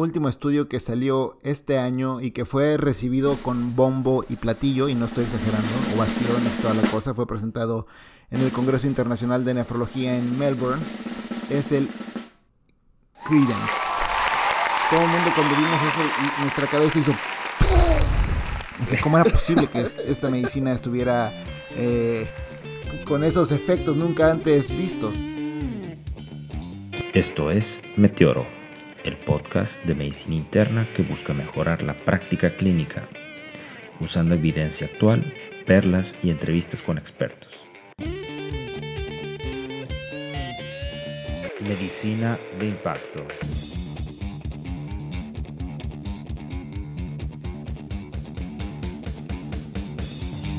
último estudio que salió este año y que fue recibido con bombo y platillo, y no estoy exagerando, ovación es toda la cosa, fue presentado en el Congreso Internacional de Nefrología en Melbourne, es el Credence. Todo el mundo cuando vimos eso, nuestra cabeza hizo... ¿Cómo era posible que esta medicina estuviera eh, con esos efectos nunca antes vistos? Esto es Meteoro, el podcast de medicina interna que busca mejorar la práctica clínica, usando evidencia actual, perlas y entrevistas con expertos. Medicina de impacto.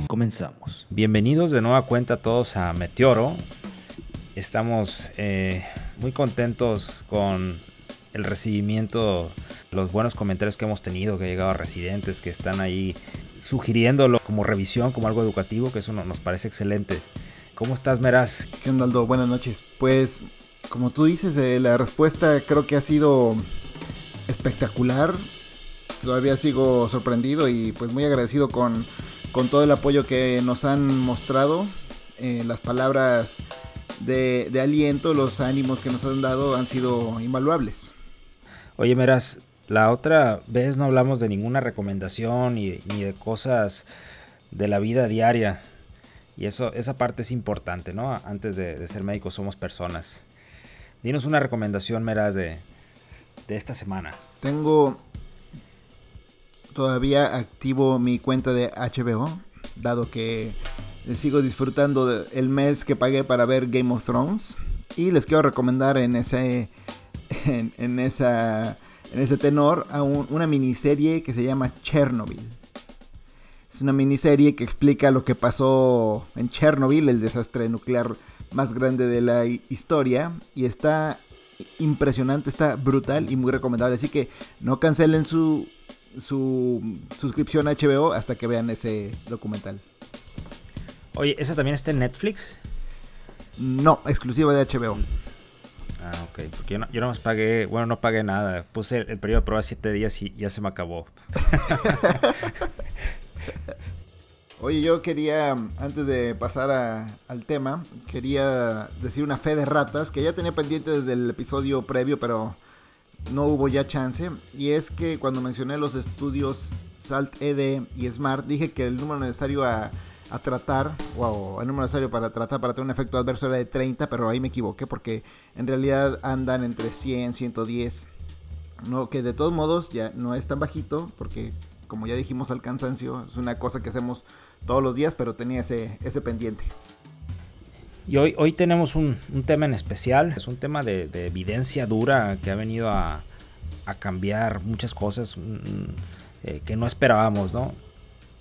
Comenzamos. Bienvenidos de nueva cuenta todos a Meteoro. Estamos eh, muy contentos con el recibimiento, los buenos comentarios que hemos tenido, que ha llegado a residentes que están ahí sugiriéndolo como revisión, como algo educativo, que eso nos parece excelente. ¿Cómo estás, Meraz? ¿Qué? Buenas noches. Pues, como tú dices, eh, la respuesta creo que ha sido espectacular. Todavía sigo sorprendido y pues muy agradecido con con todo el apoyo que nos han mostrado, eh, las palabras de, aliento, los ánimos que nos han dado han sido invaluables. Oye, Meras, la otra vez no hablamos de ninguna recomendación ni, de cosas de la vida diaria. Y eso, esa parte es importante, ¿no? Antes de, ser médicos somos personas. Dinos una recomendación, Meras, de, de esta semana. Tengo todavía activo mi cuenta de HBO, dado que sigo disfrutando del mes que pagué para ver Game of Thrones. Y les quiero recomendar en ese, en, esa, en ese tenor a una miniserie que se llama Chernobyl. Es una miniserie que explica lo que pasó en Chernobyl, el desastre nuclear más grande de la historia. Y está impresionante, está brutal y muy recomendable. Así que no cancelen su su suscripción a HBO hasta que vean ese documental. Oye, ¿esa también está en Netflix? No, exclusiva de HBO. Ah, ok. Porque yo, no, yo nomás pagué, bueno, no pagué nada. Puse el, periodo de prueba siete días y ya se me acabó. Oye, yo quería, antes de pasar al tema, quería decir una fe de ratas que ya tenía pendiente desde el episodio previo, pero no hubo ya chance. Y es que cuando mencioné los estudios SALT ED y SMART, dije que el número necesario a, tratar, o el número necesario para tratar para tener un efecto adverso era de 30, pero ahí me equivoqué porque en realidad andan entre 100, 110. No, que de todos modos ya no es tan bajito, porque como ya dijimos al cansancio, es una cosa que hacemos todos los días, pero tenía ese, ese pendiente. Y hoy, hoy tenemos un, tema en especial, es un tema de, evidencia dura que ha venido a, cambiar muchas cosas mm, eh, que no esperábamos, ¿no?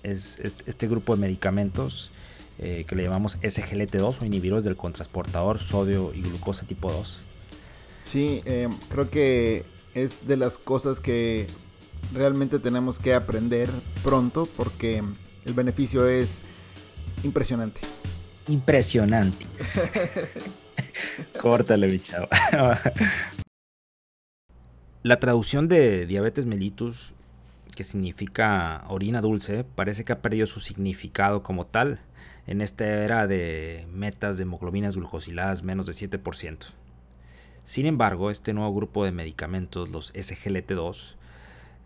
Es, este grupo de medicamentos eh, que le llamamos SGLT2 o inhibidores del contrasportador sodio y glucosa tipo 2. Sí, eh, creo que es de las cosas que realmente tenemos que aprender pronto porque el beneficio es impresionante impresionante. Córtale, mi chavo. La traducción de diabetes mellitus, que significa orina dulce, parece que ha perdido su significado como tal en esta era de metas de hemoglobinas glucosiladas menos de 7%. Sin embargo, este nuevo grupo de medicamentos, los SGLT2,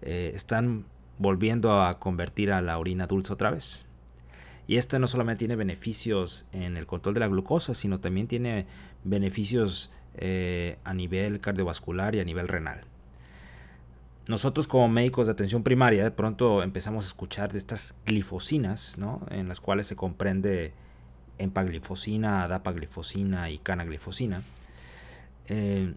eh, están volviendo a convertir a la orina dulce otra vez. Y este no solamente tiene beneficios en el control de la glucosa, sino también tiene beneficios eh, a nivel cardiovascular y a nivel renal. Nosotros como médicos de atención primaria de pronto empezamos a escuchar de estas glifosinas, ¿no? en las cuales se comprende empaglifosina, dapaglifosina y canaglifosina. Eh,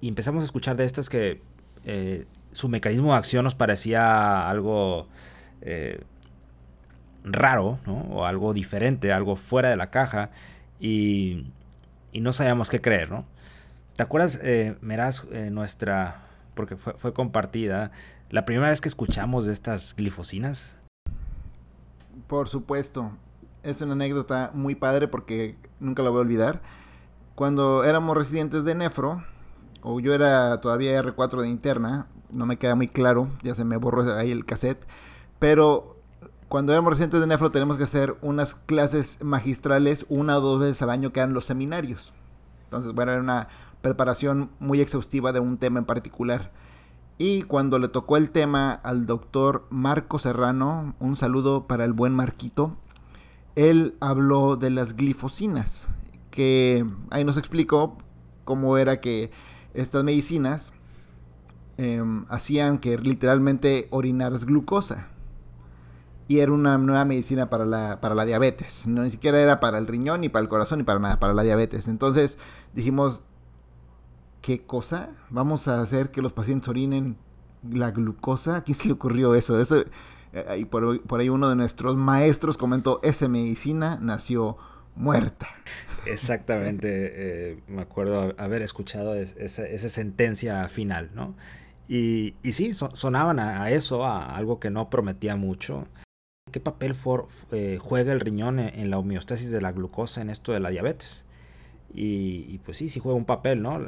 y empezamos a escuchar de estas que eh, su mecanismo de acción nos parecía algo raro, ¿no? O algo diferente, algo fuera de la caja y, no sabíamos qué creer, ¿no? ¿Te acuerdas, eh, Meraz, eh, nuestra, porque fue, compartida, la primera vez que escuchamos de estas glifosinas? Por supuesto, es una anécdota muy padre porque nunca la voy a olvidar. Cuando éramos residentes de Nefro, o yo era todavía R4 de interna, no me queda muy claro, ya se me borró ahí el cassette, pero cuando éramos recientes de Nefro tenemos que hacer unas clases magistrales una o dos veces al año que eran los seminarios. Entonces, bueno, era una preparación muy exhaustiva de un tema en particular. Y cuando le tocó el tema al doctor Marco Serrano, un saludo para el buen Marquito, él habló de las glifosinas, que ahí nos explicó cómo era que estas medicinas em, hacían que literalmente orinaras glucosa. Y era una nueva medicina para la, para la diabetes. No, ni siquiera era para el riñón, ni para el corazón, ni para nada, para la diabetes. Entonces dijimos, ¿qué cosa? Vamos a hacer que los pacientes orinen la glucosa. ¿A quién se le ocurrió eso? Eso eh, y por, ahí uno de nuestros maestros comentó, esa medicina nació muerta. Exactamente, eh, me acuerdo haber escuchado esa, sentencia final, ¿no? Y, sí, sonaban a, eso, a algo que no prometía mucho. ¿Qué papel eh, juega el riñón en, la homeostasis de la glucosa en esto de la diabetes? Y, pues sí, sí juega un papel, ¿no?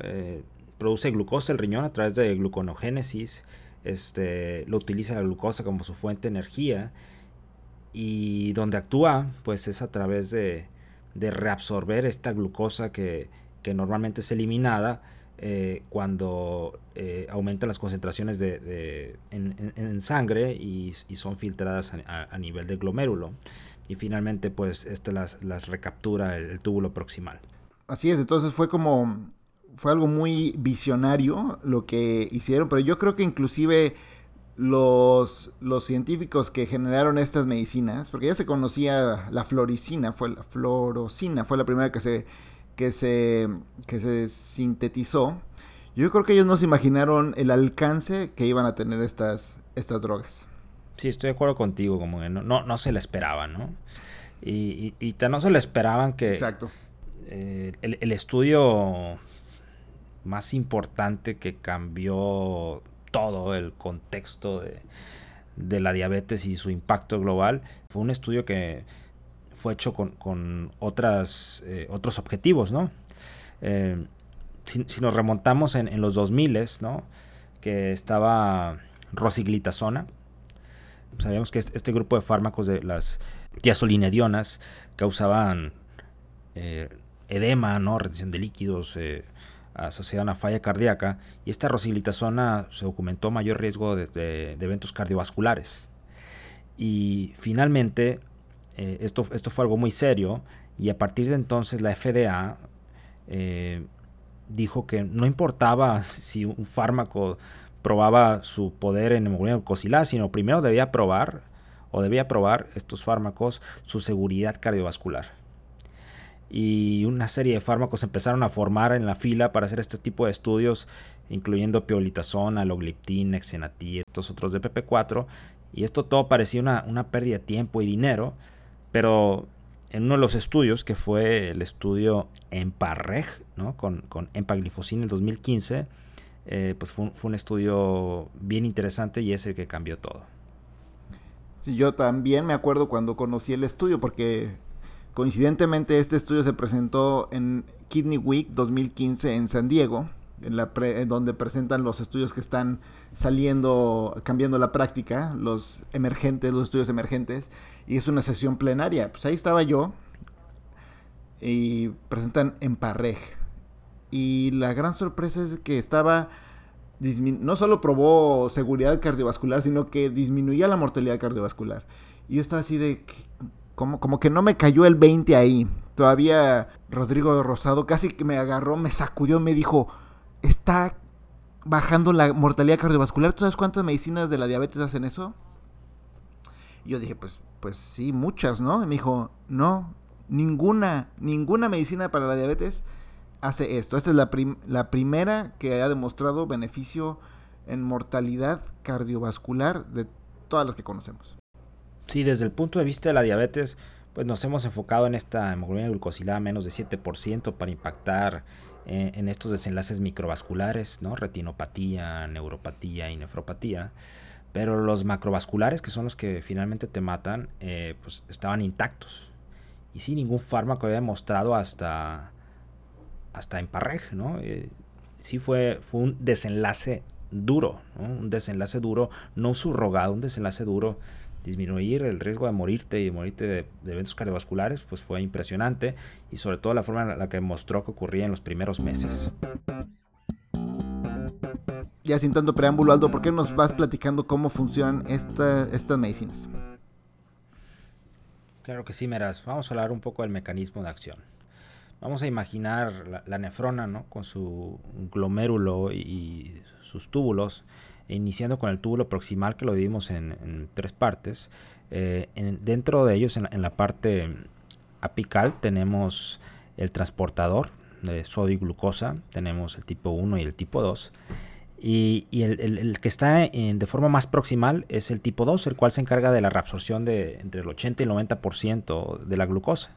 produce glucosa el riñón a través de gluconogénesis este, lo utiliza la glucosa como su fuente de energía y donde actúa pues es a través de, reabsorber esta glucosa que, normalmente es eliminada eh, cuando eh, aumentan las concentraciones de, en, sangre y, son filtradas a, nivel del glomérulo y finalmente pues este las, las recaptura el túbulo proximal. Así es, entonces fue como fue algo muy visionario lo que hicieron, pero yo creo que inclusive los, los científicos que generaron estas medicinas, porque ya se conocía la floricina, fue la florocina, fue la primera que se, que se, que se sintetizó. Yo creo que ellos no se imaginaron el alcance que iban a tener estas, estas drogas. Sí, estoy de acuerdo contigo, como que no, no, se le esperaban, ¿no? Y, y, no se le esperaban que... Exacto. Eh, el, el, estudio más importante que cambió todo el contexto de, la diabetes y su impacto global. Fue un estudio que fue hecho con, otras, eh, otros objetivos, ¿no? Eh, si, nos remontamos en, los 2000, ¿no? Que estaba rosiglitazona. Sabíamos que este, grupo de fármacos de las diazolinedionas causaban edema, ¿no? Retención de líquidos, asociada a una falla cardíaca y esta rosiglitazona se documentó mayor riesgo de, eventos cardiovasculares. Y finalmente, eh, esto, esto fue algo muy serio y a partir de entonces la FDA eh, dijo que no importaba si un fármaco probaba su poder en hemoglobina glucosilada, sino primero debía probar o debía probar estos fármacos su seguridad cardiovascular y una serie de fármacos empezaron a formar en la fila para hacer este tipo de estudios, incluyendo piolitazona, logliptin, exenatí, estos otros de PP4, y esto todo parecía una, una pérdida de tiempo y dinero, pero en uno de los estudios, que fue el estudio EMPARREG, ¿no? con, con empaglifosina en el 2015, eh, pues fue un, estudio bien interesante y es el que cambió todo. yo también me acuerdo cuando conocí el estudio, porque Coincidentemente, este estudio se presentó en Kidney Week 2015 en San Diego, en, donde presentan los estudios que están saliendo, cambiando la práctica, los emergentes, los estudios emergentes, y es una sesión plenaria. Pues ahí estaba yo, y presentan en Parrej. Y la gran sorpresa es que estaba, no solo probó seguridad cardiovascular, sino que disminuía la mortalidad cardiovascular. Y yo estaba así de, como, como que no me cayó el 20 ahí. Todavía Rodrigo Rosado casi que me agarró, me sacudió, me dijo, está bajando la mortalidad cardiovascular. ¿Tú sabes cuántas medicinas de la diabetes hacen eso? Y yo dije, pues, pues sí, muchas, ¿no? Y me dijo, no, ninguna, ninguna medicina para la diabetes hace esto. Esta es la, la primera que ha demostrado beneficio en mortalidad cardiovascular de todas las que conocemos. Sí, desde el punto de vista de la diabetes, pues nos hemos enfocado en esta hemoglobina glucosilada menos de 7% para impactar eh, en estos desenlaces microvasculares, ¿no? Retinopatía, neuropatía y nefropatía. Pero los macrovasculares, que son los que finalmente te matan, eh, pues estaban intactos. Y sin ningún fármaco había demostrado hasta, hasta en Parrej, ¿no? Eh, sí fue, fue un desenlace duro, un desenlace duro, no subrogado, un desenlace duro. Disminuir el riesgo de morirte y de morirte de, eventos cardiovasculares, pues fue impresionante y sobre todo la forma en la que mostró que ocurría en los primeros meses. Ya sin tanto preámbulo, Aldo, ¿por qué nos vas platicando cómo funcionan estas medicinas? Claro que sí, Meras. Vamos a hablar un poco del mecanismo de acción. Vamos a imaginar la, nefrona, ¿no? Con su glomérulo y, sus túbulos, iniciando con el túbulo proximal que lo dividimos en, tres partes. Eh, dentro de ellos, en la, parte apical, tenemos el transportador de sodio y glucosa, tenemos el tipo 1 y el tipo 2. Y, el, que está de forma más proximal es el tipo 2, el cual se encarga de la reabsorción de entre el 80 y el 90% de la glucosa.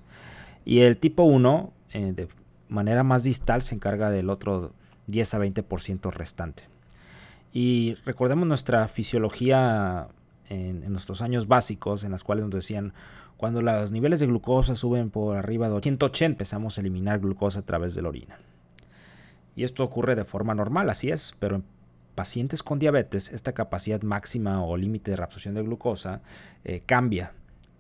Y el tipo 1, eh, de manera más distal, se encarga del otro 10 a 20% restante. Y recordemos nuestra fisiología en, nuestros años básicos, en las cuales nos decían, cuando los niveles de glucosa suben por arriba de 180, empezamos a eliminar glucosa a través de la orina. Y esto ocurre de forma normal, así es, pero en pacientes con diabetes, esta capacidad máxima o límite de reabsorción de glucosa eh, cambia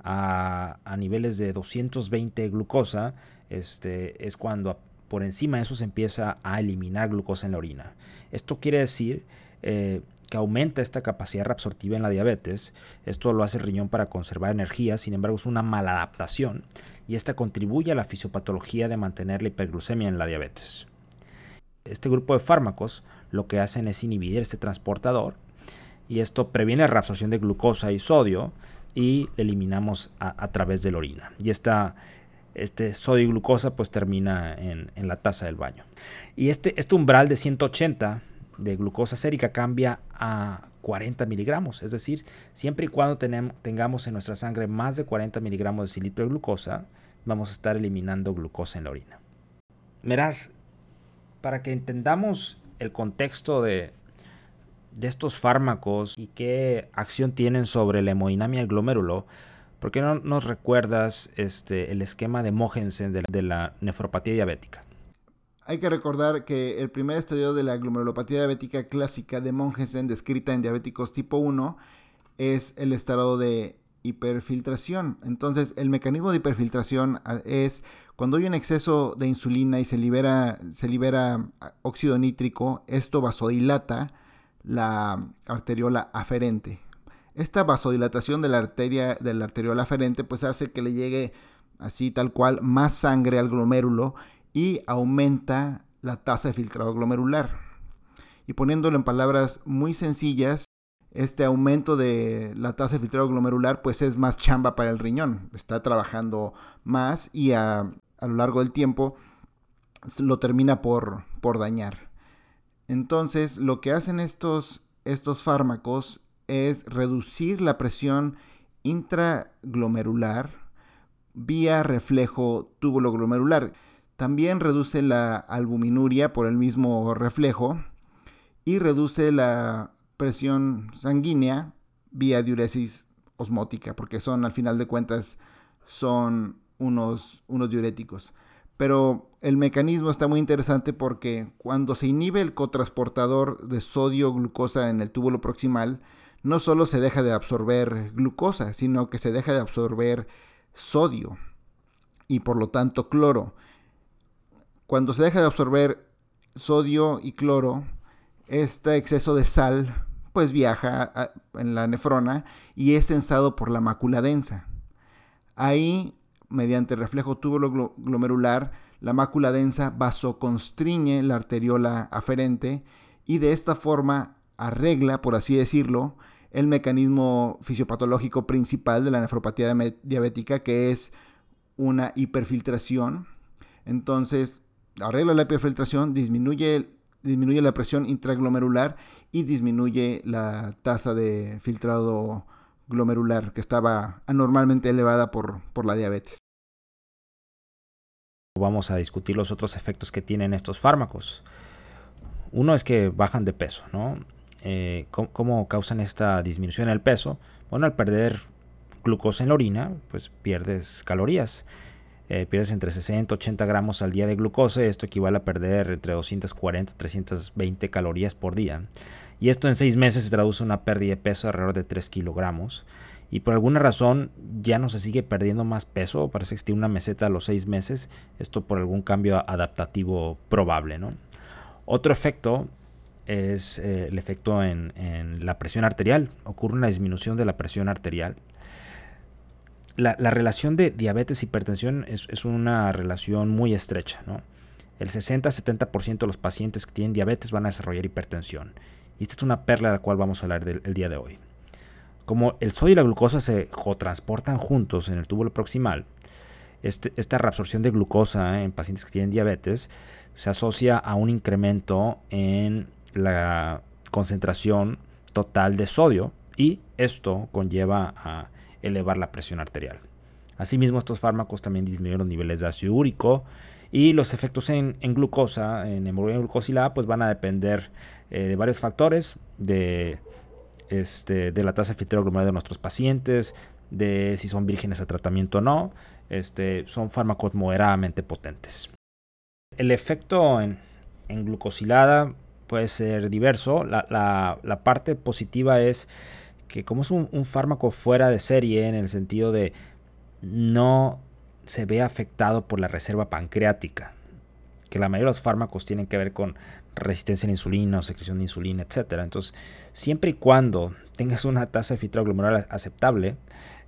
a, niveles de 220 glucosa. Este, es cuando por encima de eso se empieza a eliminar glucosa en la orina. Esto quiere decir eh, que aumenta esta capacidad reabsortiva en la diabetes. Esto lo hace el riñón para conservar energía, sin embargo es una maladaptación y esta contribuye a la fisiopatología de mantener la hiperglucemia en la diabetes este grupo de fármacos lo que hacen es inhibir este transportador y esto previene la reabsorción de glucosa y sodio y eliminamos a, través de la orina. Y esta, este sodio y glucosa pues termina en, la taza del baño. Y este, este umbral de 180 de glucosa sérica cambia a 40 miligramos, es decir, siempre y cuando tengamos en nuestra sangre más de 40 miligramos de litro de glucosa, vamos a estar eliminando glucosa en la orina. Verás, para que entendamos el contexto de, estos fármacos y qué acción tienen sobre la hemodinamia del glomérulo, ¿por qué no nos recuerdas este, el esquema de Mogensen de la, nefropatía diabética? Hay que recordar que el primer estudio de la glomerulopatía diabética clásica de Mogensen, descrita en diabéticos tipo 1, es el estado de hiperfiltración. Entonces, el mecanismo de hiperfiltración ah, es cuando hay un exceso de insulina y se libera, se libera ah, óxido nítrico, esto vasodilata la arteriola aferente. Esta vasodilatación de la arteria de la arteriola aferente pues hace que le llegue así tal cual más sangre al glomérulo y aumenta la tasa de filtrado glomerular. Y poniéndolo en palabras muy sencillas, este aumento de la tasa de filtrado glomerular pues es más chamba para el riñón, está trabajando más y a, lo largo del tiempo lo termina por, por dañar. Entonces lo que hacen estos, estos fármacos es reducir la presión intraglomerular vía reflejo túbulo glomerular. También reduce la albuminuria por el mismo reflejo y reduce la presión sanguínea vía diuresis osmótica, porque son, al final de cuentas, son unos, unos diuréticos. Pero el mecanismo está muy interesante porque cuando se inhibe el cotransportador de sodio-glucosa en el túbulo proximal, no solo se deja de absorber glucosa, sino que se deja de absorber sodio y por lo tanto cloro. Cuando se deja de absorber sodio y cloro, este exceso de sal pues viaja en la nefrona y es sensado por la mácula densa. Ahí, mediante reflejo túbulo glomerular, la mácula densa vasoconstriñe la arteriola aferente y de esta forma arregla, por así decirlo, el mecanismo fisiopatológico principal de la nefropatía diabética, que es una hiperfiltración. Entonces, arregla la hiperfiltración, disminuye disminuye la presión intraglomerular y disminuye la tasa de filtrado glomerular que estaba anormalmente elevada por, por la diabetes. Vamos a discutir los otros efectos que tienen estos fármacos. Uno es que bajan de peso, ¿no? Eh, ¿cómo, causan esta disminución del peso? Bueno, al perder glucosa en la orina, pues pierdes calorías. Eh, pierdes entre 60 y 80 gramos al día de glucosa. Esto equivale a perder entre 240 y 320 calorías por día. Y esto en 6 meses se traduce en una pérdida de peso de alrededor de 3 kilogramos. Y por alguna razón ya no se sigue perdiendo más peso. Parece que tiene una meseta a los 6 meses. Esto por algún cambio adaptativo probable. ¿no? Otro efecto es eh, el efecto en, la presión arterial. Ocurre una disminución de la presión arterial. La, relación de diabetes y hipertensión es, una relación muy estrecha. El 60-70% de los pacientes que tienen diabetes van a desarrollar hipertensión. Y esta es una perla de la cual vamos a hablar el día de hoy. Como el sodio y la glucosa se transportan juntos en el túbulo proximal, este, esta reabsorción de glucosa en pacientes que tienen diabetes se asocia a un incremento en la concentración total de sodio y esto conlleva a elevar la presión arterial. Asimismo, estos fármacos también disminuyen los niveles de ácido úrico y los efectos en, glucosa, en hemoglobina glucosilada, pues van a depender eh, de varios factores, de, este, de la tasa glomerular de nuestros pacientes, de si son vírgenes a tratamiento o no. Este, son fármacos moderadamente potentes. El efecto en, glucosilada puede ser diverso. La, parte positiva es que como es un, fármaco fuera de serie en el sentido de no se ve afectado por la reserva pancreática, que la mayoría de los fármacos tienen que ver con resistencia a la insulina o secreción de insulina, etc. Entonces, siempre y cuando tengas una tasa de filtrado glomerular aceptable,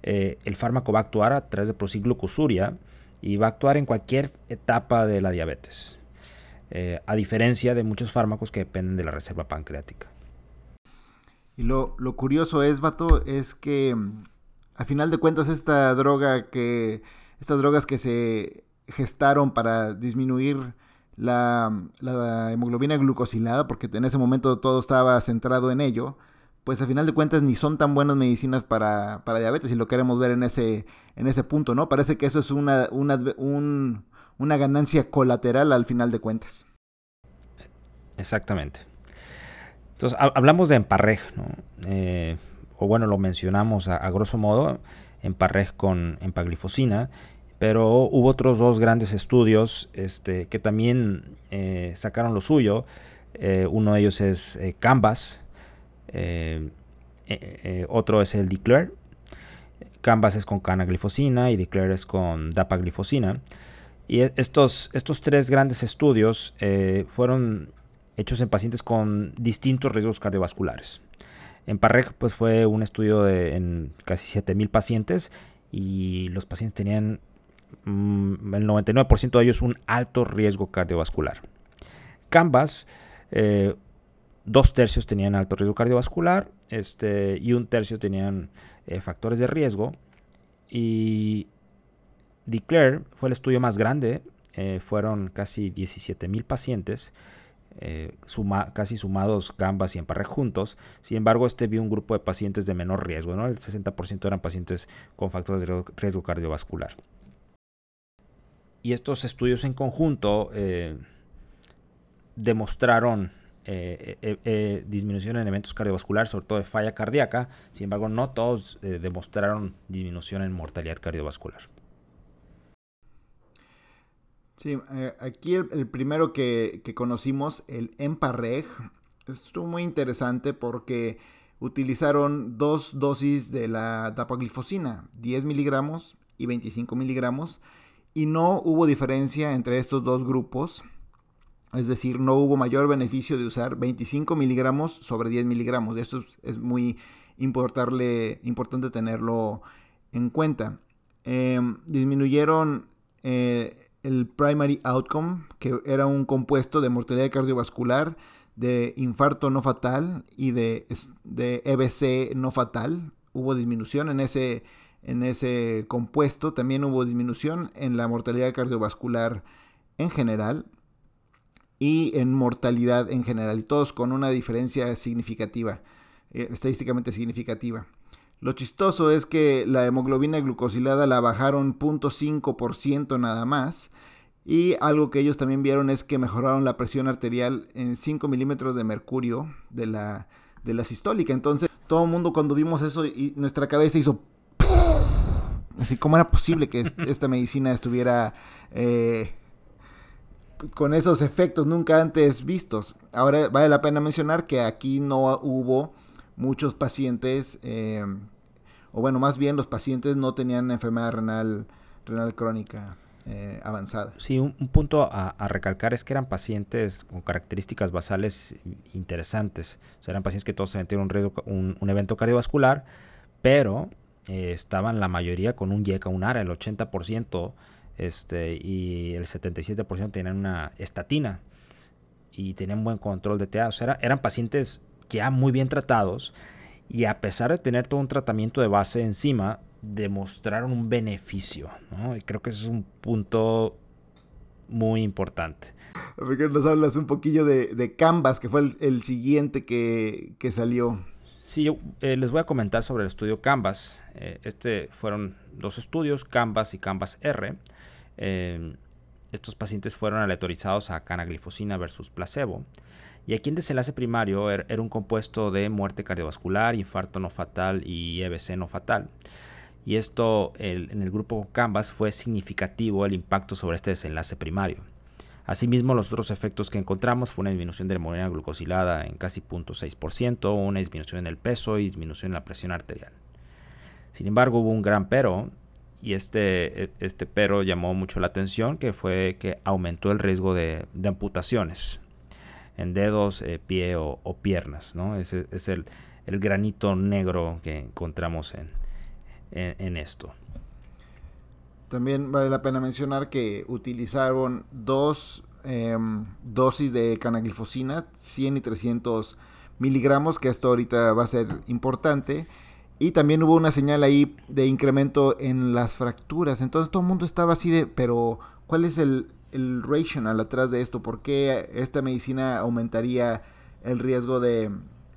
eh, el fármaco va a actuar a través de producir glucosuria y va a actuar en cualquier etapa de la diabetes, eh, a diferencia de muchos fármacos que dependen de la reserva pancreática. Y lo, curioso es, Vato, es que a final de cuentas esta droga que, estas drogas que se gestaron para disminuir la, la, hemoglobina glucosilada, porque en ese momento todo estaba centrado en ello, pues a final de cuentas ni son tan buenas medicinas para, para diabetes, y lo queremos ver en ese, en ese punto, ¿no? Parece que eso es una, una, una ganancia colateral al final de cuentas. Exactamente. Entonces, hablamos de emparrej, ¿no? Eh, o bueno, lo mencionamos a, grosso modo, emparrej con empaglifosina, pero hubo otros dos grandes estudios este, que también eh, sacaron lo suyo. Eh, uno de ellos es Canvas, otro es el Declare, Canvas es con canaglifosina y Declare es con dapaglifosina. Y e, estos, estos tres grandes estudios eh, fueron hechos en pacientes con distintos riesgos cardiovasculares. En Parreg pues, fue un estudio de, en casi 7.000 pacientes y los pacientes tenían mm, el 99% de ellos un alto riesgo cardiovascular. Canvas, eh, dos tercios tenían alto riesgo cardiovascular este, y un tercio tenían eh, factores de riesgo. Y Declare fue el estudio más grande, eh, fueron casi 17 mil pacientes, eh, casi sumados Gambas y Emparre juntos. Sin embargo, este vio un grupo de pacientes de menor riesgo, ¿no? el 60% eran pacientes con factores de riesgo cardiovascular. Y estos estudios en conjunto demostraron eh, eh, eh, disminución en eventos cardiovasculares, sobre todo de falla cardíaca. Sin embargo, no todos demostraron disminución en mortalidad cardiovascular. Sí, aquí el, primero que, conocimos, el EMPAREG, estuvo muy interesante porque utilizaron dos dosis de la dapaglifosina, 10 miligramos y 25 miligramos, y no hubo diferencia entre estos dos grupos es decir, no hubo mayor beneficio de usar 25 miligramos sobre 10 miligramos. Esto es muy importante tenerlo en cuenta. Em, disminuyeron eh, el primary outcome, que era un compuesto de mortalidad cardiovascular, de infarto no fatal y de, de EBC no fatal. Hubo disminución en ese, en ese compuesto. También hubo disminución en la mortalidad cardiovascular en general y en mortalidad en general, todos con una diferencia significativa, eh, estadísticamente significativa. Lo chistoso es que la hemoglobina glucosilada la bajaron 0.5% nada más. Y algo que ellos también vieron es que mejoraron la presión arterial en 5 milímetros de mercurio de la, de la sistólica. Entonces, todo el mundo cuando vimos eso y nuestra cabeza hizo Así, ¿cómo era posible que esta medicina estuviera eh, con esos efectos nunca antes vistos? Ahora vale la pena mencionar que aquí no hubo muchos pacientes, eh, o bueno, más bien los pacientes no tenían enfermedad renal, renal crónica. Eh, avanzada. Sí, un, punto a, recalcar es que eran pacientes con características basales interesantes. O sea, eran pacientes que todos tenían un, riesgo, un, evento cardiovascular, pero eh, estaban la mayoría con un YECA, un ARA, el 80%, este, y el 77% tenían una estatina y tenían buen control de TA. O sea, eran pacientes ya muy bien tratados y a pesar de tener todo un tratamiento de base encima, demostraron un beneficio. ¿no? Y creo que eso es un punto muy importante. Nos hablas un poquillo de, Canvas, que fue el, siguiente que, salió. Sí, yo eh, les voy a comentar sobre el estudio Canvas. Eh, este fueron dos estudios, Canvas y Canvas R. Eh, estos pacientes fueron aleatorizados a canaglifosina versus placebo. Y aquí en desenlace primario er, era un compuesto de muerte cardiovascular, infarto no fatal y EBC no fatal. Y esto en el grupo Canvas fue significativo el impacto sobre este desenlace primario. Asimismo, los otros efectos que encontramos fue una disminución de la hemoglobina glucosilada en casi 0.6%, una disminución en el peso y disminución en la presión arterial. Sin embargo, hubo un gran pero, y este, e, este pero llamó mucho la atención, que fue que aumentó el riesgo de, amputaciones en dedos, eh, pie o, piernas. ¿no? Ese es el, el granito negro que encontramos en, en, esto. También vale la pena mencionar que utilizaron dos em, dosis de canaglifosina, 100 y 300 miligramos, que esto ahorita va a ser importante. Y también hubo una señal ahí de incremento en las fracturas. Entonces todo el mundo estaba así de, pero ¿cuál es el, el rational atrás de esto? ¿Por qué esta medicina aumentaría el riesgo de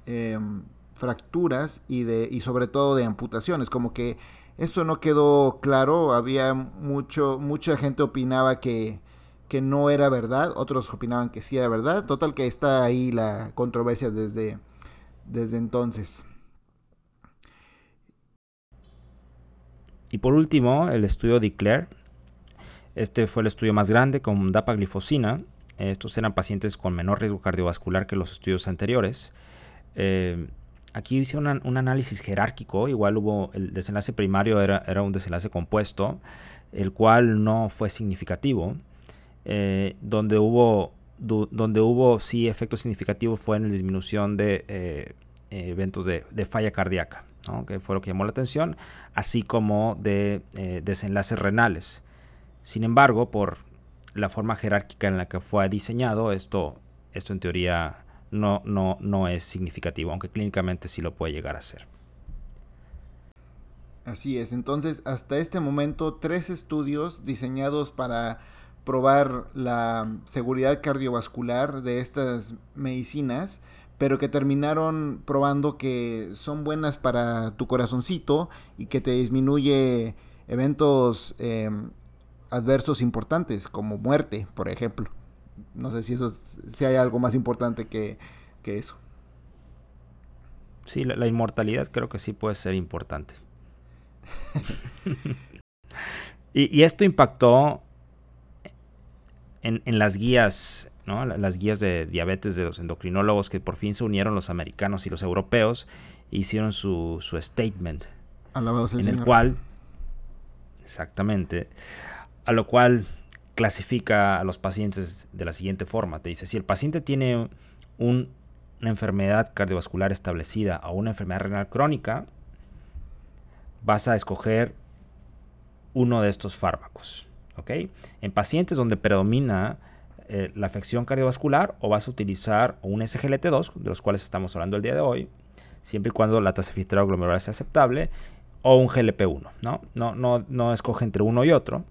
em, fracturas y, de, y sobre todo de amputaciones. Como que eso no quedó claro, había mucho, mucha gente opinaba que, que no era verdad, otros opinaban que sí era verdad. Total que está ahí la controversia desde, desde entonces. Y por último, el estudio Declare. Este fue el estudio más grande con dapaglifosina. Estos eran pacientes con menor riesgo cardiovascular que los estudios anteriores. Eh, aquí hice un, análisis jerárquico, igual hubo el desenlace primario era, era, un desenlace compuesto, el cual no fue significativo, eh, donde hubo donde hubo sí efecto significativo fue en la disminución de eh, eventos de, falla cardíaca, que fue lo que llamó la atención, así como de desenlaces renales. Sin embargo, por la forma jerárquica en la que fue diseñado, esto, esto en teoría no, no, no es significativo, aunque clínicamente sí lo puede llegar a ser. Así es, entonces hasta este momento tres estudios diseñados para probar la seguridad cardiovascular de estas medicinas, pero que terminaron probando que son buenas para tu corazoncito y que te disminuye eventos em, adversos importantes como muerte, por ejemplo. No sé si eso si hay algo más importante que, eso. Sí, la, inmortalidad creo que sí puede ser importante. y, esto impactó en, las guías, ¿no? Las guías de diabetes de los endocrinólogos que por fin se unieron los americanos y los europeos e hicieron su, su statement. en el cual, exactamente, a lo cual clasifica a los pacientes de la siguiente forma. Te dice, si el paciente tiene una enfermedad cardiovascular establecida o una enfermedad renal crónica, vas a escoger uno de estos fármacos. En pacientes donde predomina eh, la afección cardiovascular, o vas a utilizar un SGLT2, de los cuales estamos hablando el día de hoy, siempre y cuando la tasa glomerular sea aceptable, o un GLP-1. ¿no? No, no, no escoge entre uno y otro.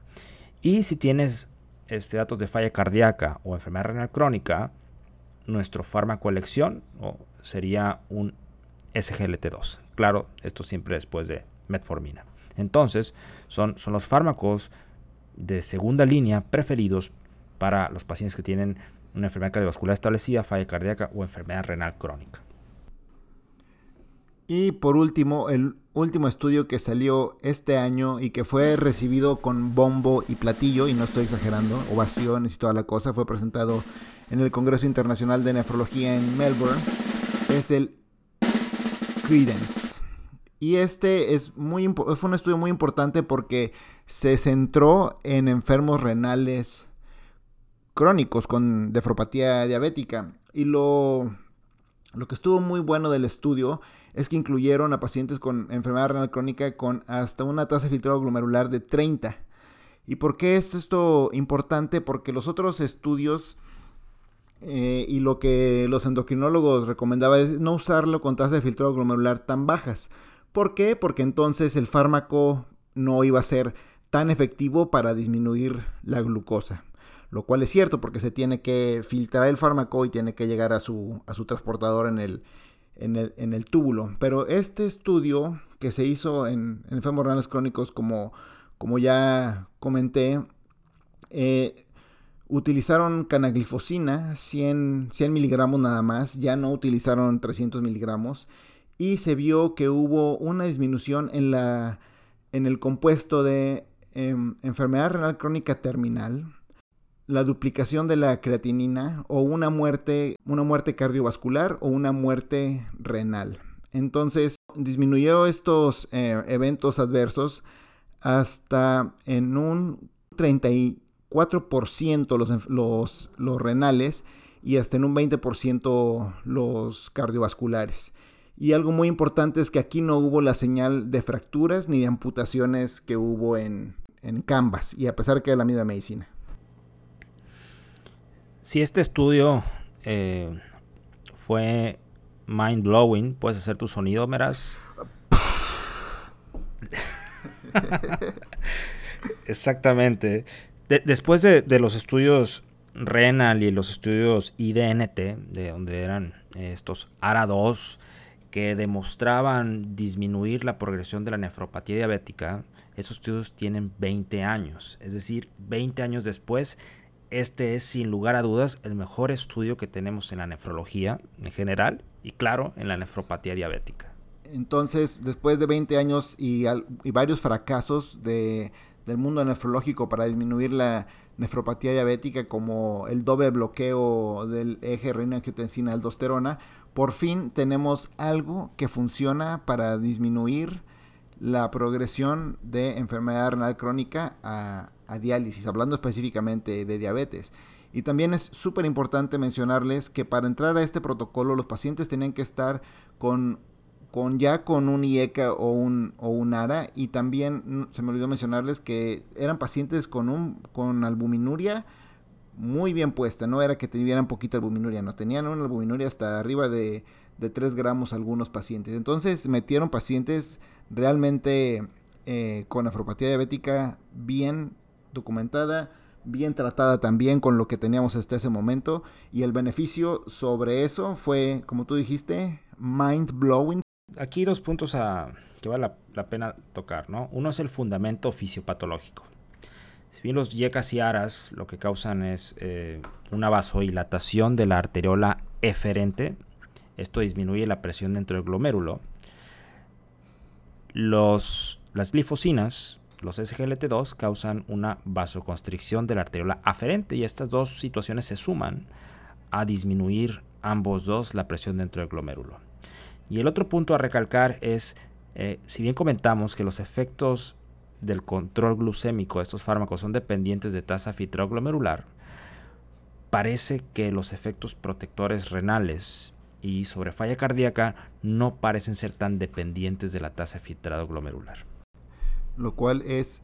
Y si tienes este, datos de falla cardíaca o enfermedad renal crónica, nuestro fármaco elección sería un SGLT2. Claro, esto siempre después de metformina. Entonces, son, son los fármacos de segunda línea preferidos para los pacientes que tienen una enfermedad cardiovascular establecida, falla cardíaca o enfermedad renal crónica. Y por último, el último estudio que salió este año y que fue recibido con bombo y platillo, y no estoy exagerando, ovaciones y toda la cosa, fue presentado en el Congreso Internacional de Nefrología en Melbourne, es el Credence. Y este es muy fue un estudio muy importante porque se centró en enfermos renales crónicos con nefropatía diabética. Y lo, lo que estuvo muy bueno del estudio es que incluyeron a pacientes con enfermedad renal crónica con hasta una tasa de filtrado glomerular de 30. ¿Y por qué es esto importante? Porque los otros estudios eh, y lo que los endocrinólogos recomendaban es no usarlo con tasas de filtrado glomerular tan bajas. ¿Por qué? Porque entonces el fármaco no iba a ser tan efectivo para disminuir la glucosa. Lo cual es cierto porque se tiene que filtrar el fármaco y tiene que llegar a su, a su transportador en el, en el, túbulo. Pero este estudio que se hizo en, en enfermos renales crónicos, como, como ya comenté, eh, utilizaron canaglifosina, 100, 100 miligramos nada más, ya no utilizaron 300 miligramos, y se vio que hubo una disminución en, la, en el compuesto de em, enfermedad renal crónica terminal, la duplicación de la creatinina o una muerte, una muerte cardiovascular o una muerte renal. Entonces disminuyó estos eh, eventos adversos hasta en un 34% los, los, los renales y hasta en un 20% los cardiovasculares. Y algo muy importante es que aquí no hubo la señal de fracturas ni de amputaciones que hubo en, en Canvas, y a pesar que era la misma medicina. Si este estudio eh, fue mind blowing, puedes hacer tu sonido, Meras. Exactamente. después de, los estudios renal y los estudios IDNT, de donde eran estos ARA2, que demostraban disminuir la progresión de la nefropatía diabética, esos estudios tienen 20 años. Es decir, 20 años después este es sin lugar a dudas el mejor estudio que tenemos en la nefrología en general y claro, en la nefropatía diabética. Entonces, después de 20 años y, varios fracasos del mundo nefrológico para disminuir la nefropatía diabética, como el doble bloqueo del eje renina-angiotensina-aldosterona, por fin tenemos algo que funciona para disminuir la progresión de enfermedad renal crónica a, a diálisis, hablando específicamente de diabetes. Y también es súper importante mencionarles que para entrar a este protocolo los pacientes tenían que estar con, con ya con un IECA o un, o un ARA y también mm, se me olvidó mencionarles que eran pacientes con, un, con albuminuria muy bien puesta, no era que tuvieran poquita albuminuria, no tenían una albuminuria hasta arriba de, de 3 gramos algunos pacientes. Entonces metieron pacientes realmente eh, con nefropatía diabética bien documentada, bien tratada también con lo que teníamos hasta ese momento. Y el beneficio sobre eso fue, como tú dijiste, mind blowing. Aquí dos puntos a, que vale la, pena tocar, ¿no? Uno es el fundamento fisiopatológico. Si bien los yecas y aras lo que causan es eh, una vasodilatación de la arteriola eferente, esto disminuye la presión dentro del glomérulo. Los, las glifosinas los SGLT2 causan una vasoconstricción de la arteriola aferente y estas dos situaciones se suman a disminuir ambos dos la presión dentro del glomérulo. Y el otro punto a recalcar es, eh, si bien comentamos que los efectos del control glucémico de estos fármacos son dependientes de tasa filtrado glomerular, parece que los efectos protectores renales y sobre falla cardíaca no parecen ser tan dependientes de la tasa filtrado glomerular lo cual es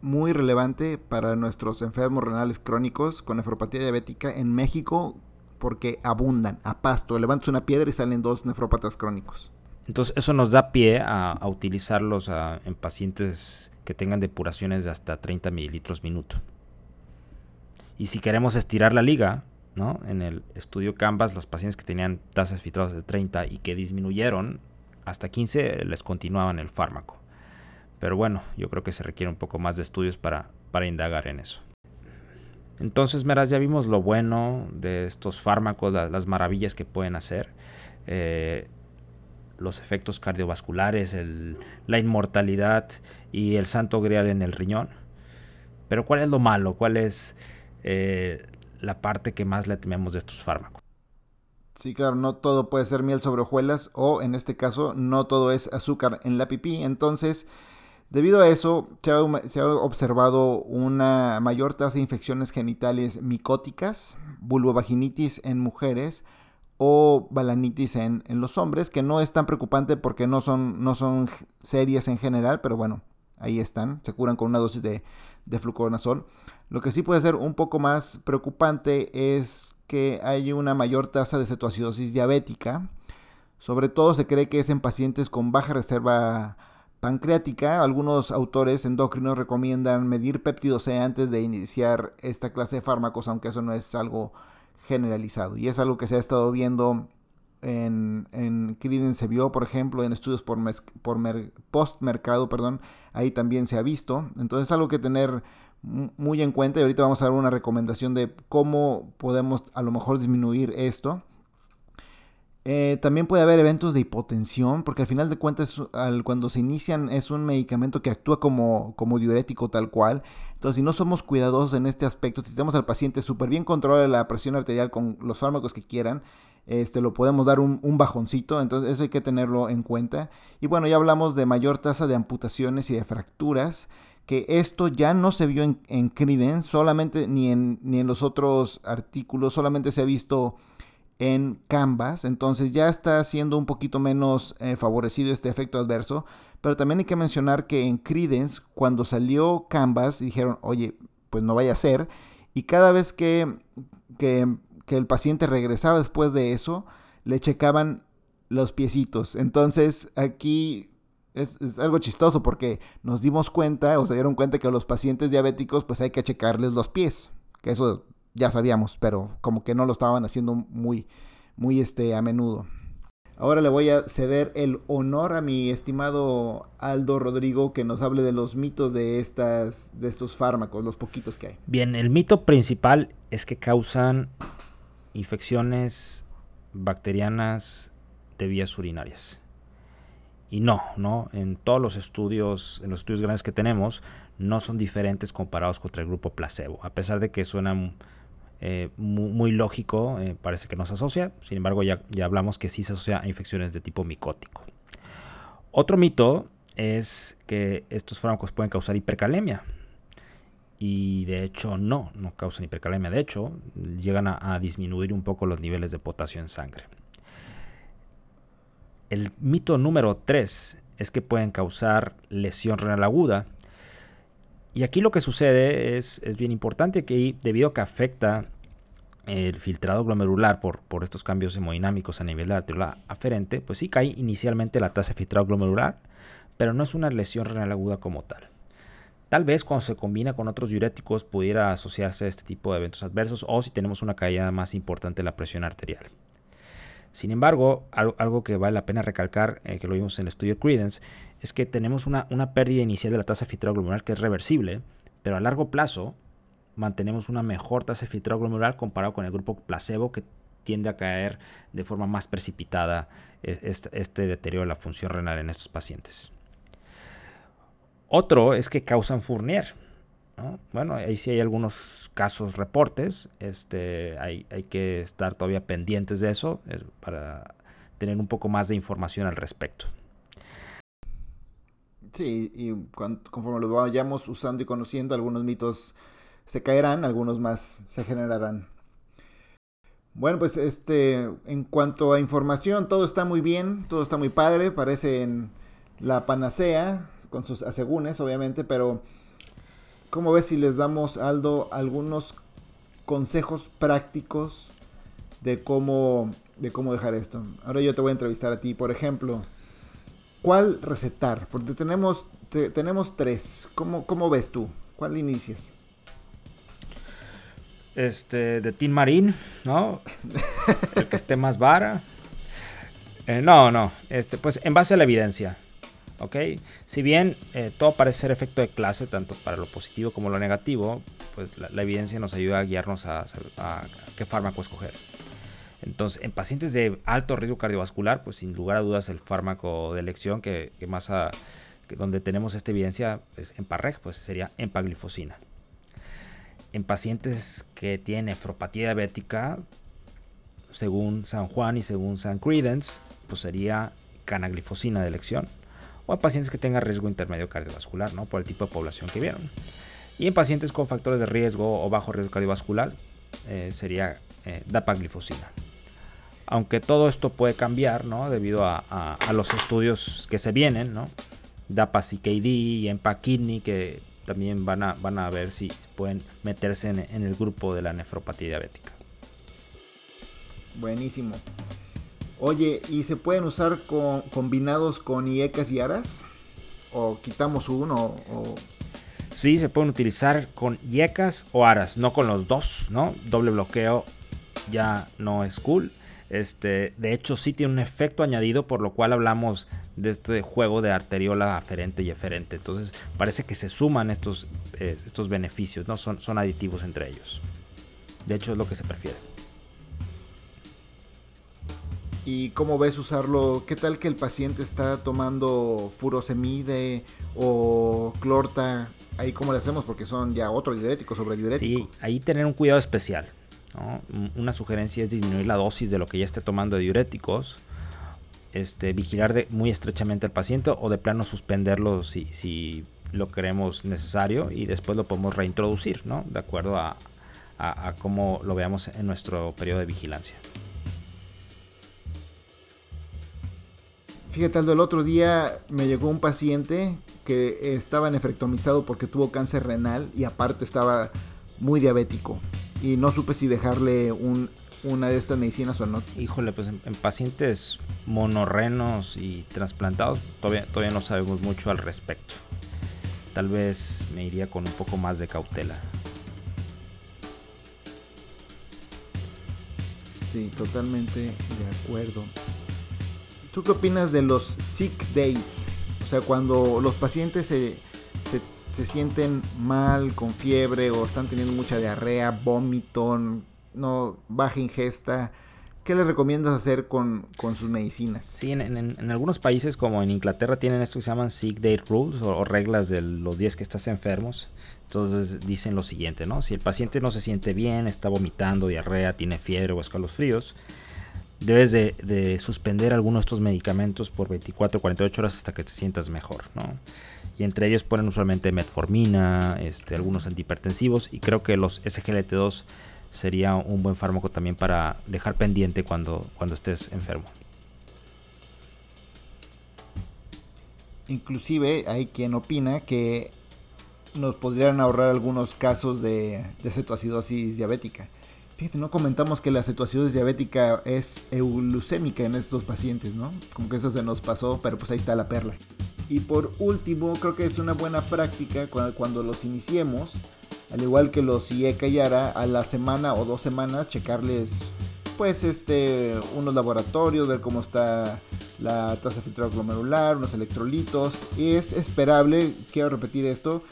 muy relevante para nuestros enfermos renales crónicos con nefropatía diabética en México porque abundan a pasto. Levantas una piedra y salen dos nefrópatas crónicos. Entonces eso nos da pie a, utilizarlos en pacientes que tengan depuraciones de hasta 30 mililitros minuto. Y si queremos estirar la liga, ¿no? en el estudio Canvas, los pacientes que tenían tasas filtradas de 30 y que disminuyeron hasta 15, les continuaban el fármaco. Pero bueno, yo creo que se requiere un poco más de estudios para, para indagar en eso. Entonces, Meras, ya vimos lo bueno de estos fármacos, las maravillas que pueden hacer. Eh, los efectos cardiovasculares, la inmortalidad y el santo grial en el riñón. Pero ¿cuál es lo malo? ¿Cuál es eh, la parte que más le tememos de estos fármacos? Sí, claro, no todo puede ser miel sobre hojuelas o en este caso no todo es azúcar en la pipí. Entonces, debido a eso, se ha, observado una mayor tasa de infecciones genitales micóticas, vulvovaginitis en mujeres o balanitis en, los hombres, que no es tan preocupante porque no son, no son serias en general, pero bueno, ahí están, se curan con una dosis de, de fluconazol. Lo que sí puede ser un poco más preocupante es que hay una mayor tasa de cetoacidosis diabética. Sobre todo se cree que es en pacientes con baja reserva pancreática. Algunos autores endocrinos recomiendan medir péptido C antes de iniciar esta clase de fármacos, aunque eso no es algo generalizado. Y es algo que se ha estado viendo en, en Credence se vio, por ejemplo, en estudios por, por post-mercado, perdón, ahí también se ha visto. Entonces es algo que tener muy en cuenta y ahorita vamos a dar una recomendación de cómo podemos a lo mejor disminuir esto. Eh, también puede haber eventos de hipotensión, porque al final de cuentas, al, cuando se inician, es un medicamento que actúa como, diurético tal cual. Entonces, si no somos cuidadosos en este aspecto, si tenemos al paciente súper bien controlado la presión arterial con los fármacos que quieran, este, lo podemos dar un, bajoncito, entonces eso hay que tenerlo en cuenta. Y bueno, ya hablamos de mayor tasa de amputaciones y de fracturas que esto ya no se vio en, en solamente ni en, ni en los otros artículos, solamente se ha visto en Canvas, entonces ya está siendo un poquito menos eh, favorecido este efecto adverso, pero también hay que mencionar que en Credence, cuando salió Canvas, dijeron, oye, pues no vaya a ser, y cada vez que, que, el paciente regresaba después de eso, le checaban los piecitos, entonces aquí es, algo chistoso porque nos dimos cuenta o se dieron cuenta que a los pacientes diabéticos pues hay que checarles los pies, que eso ya sabíamos, pero como que no lo estaban haciendo muy, muy este, a menudo. Ahora le voy a ceder el honor a mi estimado Aldo Rodrigo que nos hable de los mitos de, estas, de estos fármacos, los poquitos que hay. Bien, el mito principal es que causan infecciones bacterianas de vías urinarias. Y no, no, en todos los estudios, en los estudios grandes que tenemos, no son diferentes comparados contra el grupo placebo. A pesar de que suena eh, muy, lógico, eh, parece que no se asocia. Sin embargo, ya, ya hablamos que sí se asocia a infecciones de tipo micótico. Otro mito es que estos fármacos pueden causar hipercalemia. Y de hecho no, no causan hipercalemia. De hecho, llegan a disminuir un poco los niveles de potasio en sangre. El mito número 3 es que pueden causar lesión renal aguda. Y aquí lo que sucede es, es bien importante que debido a que afecta el filtrado glomerular por, por estos cambios hemodinámicos a nivel de la arteria aferente, pues sí cae inicialmente la tasa de filtrado glomerular, pero no es una lesión renal aguda como tal. Tal vez cuando se combina con otros diuréticos pudiera asociarse a este tipo de eventos adversos o si tenemos una caída más importante de la presión arterial. Sin embargo, algo, que vale la pena recalcar, eh, que lo vimos en el estudio Credence, es que tenemos una, pérdida inicial de la tasa de filtrado glomerular que es reversible, pero a largo plazo mantenemos una mejor tasa de filtrado glomerular comparado con el grupo placebo que tiende a caer de forma más precipitada este, este deterioro de la función renal en estos pacientes. Otro es que causan Fournier. Bueno, ahí sí hay algunos casos reportes, este, hay, hay que estar todavía pendientes de eso eh, para tener un poco más de información al respecto. Sí, y conforme lo vayamos usando y conociendo, algunos mitos se caerán, algunos más se generarán. Bueno, pues este, en cuanto a información, todo está muy bien, todo está muy padre, parece en la panacea, con sus asegúnes, obviamente, pero ¿Cómo ves si les damos, Aldo, algunos consejos prácticos de cómo, de cómo dejar esto? Ahora yo te voy a entrevistar a ti, por ejemplo. ¿Cuál recetar? Porque tenemos, tenemos tres. ¿Cómo, ¿Cómo ves tú? ¿Cuál inicias? Este, de Tim Marín, ¿no? El que esté más vara. Eh, no, no. Este, pues en base a la evidencia. ¿ok? Si bien eh, todo parece ser efecto de clase, tanto para lo positivo como lo negativo, pues la, evidencia nos ayuda a guiarnos a, qué fármaco escoger. Entonces, en pacientes de alto riesgo cardiovascular, pues sin lugar a dudas el fármaco de elección que, más donde tenemos esta evidencia es Emparreg, pues sería empaglifosina. En pacientes que tienen nefropatía diabética, según San Juan y según San Credence, pues sería canaglifosina de elección. O en pacientes que tengan riesgo intermedio cardiovascular, ¿no? Por el tipo de población que vieron. Y en pacientes con factores de riesgo o bajo riesgo cardiovascular, eh, sería eh, dapaglifosina aunque todo esto puede cambiar, ¿no? Debido a, los estudios que se vienen, ¿no? DAPA-CKD y EMPA-Kidney que también van a, van a ver si pueden meterse en, el grupo de la nefropatía diabética. Buenísimo. Oye, ¿y se pueden usar combinados con IECAS y ARAS? ¿O quitamos uno? O... Sí, se pueden utilizar con IECAS o ARAS, no con los dos, ¿no? Doble bloqueo ya no es cool. Este, de hecho, sí tiene un efecto añadido, por lo cual hablamos de este juego de arteriola aferente y eferente. Entonces, parece que se suman estos, eh, estos beneficios, ¿no? Son, son aditivos entre ellos. De hecho, es lo que se prefiere. ¿Y cómo ves usarlo? ¿Qué tal que el paciente está tomando furosemide o clorta? Ahí cómo le hacemos porque son ya otro diurético sobre diurético. Sí, ahí tener un cuidado especial. Una sugerencia es disminuir la dosis de lo que ya esté tomando de diuréticos, este, vigilar muy estrechamente al paciente o de plano suspenderlo si, lo creemos necesario y después lo podemos reintroducir, ¿no? De acuerdo a, a, cómo lo veamos en nuestro periodo de vigilancia. Fíjate, el otro día me llegó un paciente que estaba nefrectomizado porque tuvo cáncer renal y aparte estaba muy diabético y no supe si dejarle un, una de estas medicinas o no. Híjole, pues en, pacientes monorrenos y trasplantados todavía, todavía no sabemos mucho al respecto. Tal vez me iría con un poco más de cautela. Sí, totalmente de acuerdo. ¿Tú qué opinas de los sick days? O sea, cuando los pacientes se, se sienten mal, con fiebre o están teniendo mucha diarrea, vómito, no, baja ingesta, ¿qué les recomiendas hacer con, sus medicinas? Sí, en, algunos países como en Inglaterra tienen esto que se llaman sick day rules o, reglas de los días que estás enfermos. Entonces dicen lo siguiente, ¿no? Si el paciente no se siente bien, está vomitando, diarrea, tiene fiebre o escalofríos, debes de, de suspender algunos de estos medicamentos por 24 o 48 horas hasta que te sientas mejor, ¿no? Y entre ellos ponen usualmente metformina, este, algunos antihipertensivos y creo que los SGLT2 sería un buen fármaco también para dejar pendiente cuando, cuando estés enfermo. Inclusive hay quien opina que nos podrían ahorrar algunos casos de, de cetoacidosis diabética. Fíjate, no comentamos que la cetoacidosis diabética es euglucémica en estos pacientes, ¿no? Como que eso se nos pasó, pero pues ahí está la perla. Y por último, creo que es una buena práctica cuando, los iniciemos, al igual que los IECA y ARA, a la semana o dos semanas checarles pues este unos laboratorios, ver cómo está la tasa filtrado glomerular, unos electrolitos. Es esperable, quiero repetir esto,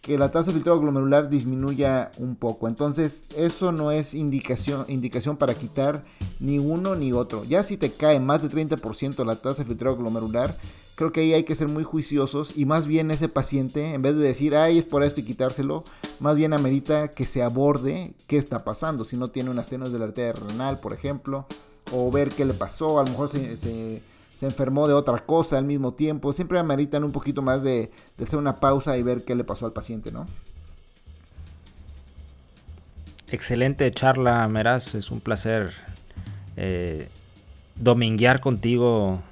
que la tasa de filtrado glomerular disminuya un poco. Entonces, eso no es indicación, indicación para quitar ni uno ni otro. Ya si te cae más de 30% la tasa de filtrado glomerular, creo que ahí hay que ser muy juiciosos y más bien ese paciente, en vez de decir, ay, es por esto y quitárselo, más bien amerita que se aborde qué está pasando. Si no tiene unas cenas de la arteria renal, por ejemplo, o ver qué le pasó, a lo mejor se se enfermó de otra cosa al mismo tiempo. Siempre ameritan un poquito más de, hacer una pausa y ver qué le pasó al paciente, ¿no? Excelente charla, Meraz. Es un placer eh, dominguear contigo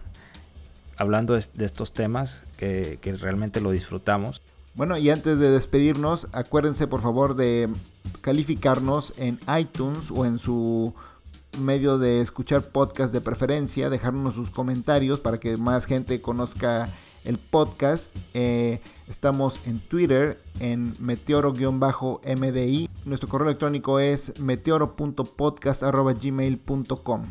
hablando de, estos temas que, realmente lo disfrutamos. Bueno, y antes de despedirnos, acuérdense por favor de calificarnos en iTunes o en su medio de escuchar podcast de preferencia, dejarnos sus comentarios para que más gente conozca el podcast. Eh, estamos en Twitter en meteoro-mdi. Nuestro correo electrónico es meteoro.podcast.gmail.com.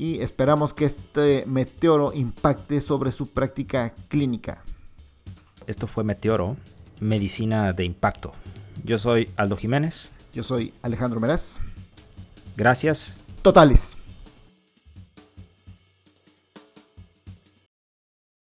Y esperamos que este meteoro impacte sobre su práctica clínica. Esto fue Meteoro, Medicina de Impacto. Yo soy Aldo Jiménez. Yo soy Alejandro Meraz. Gracias totales.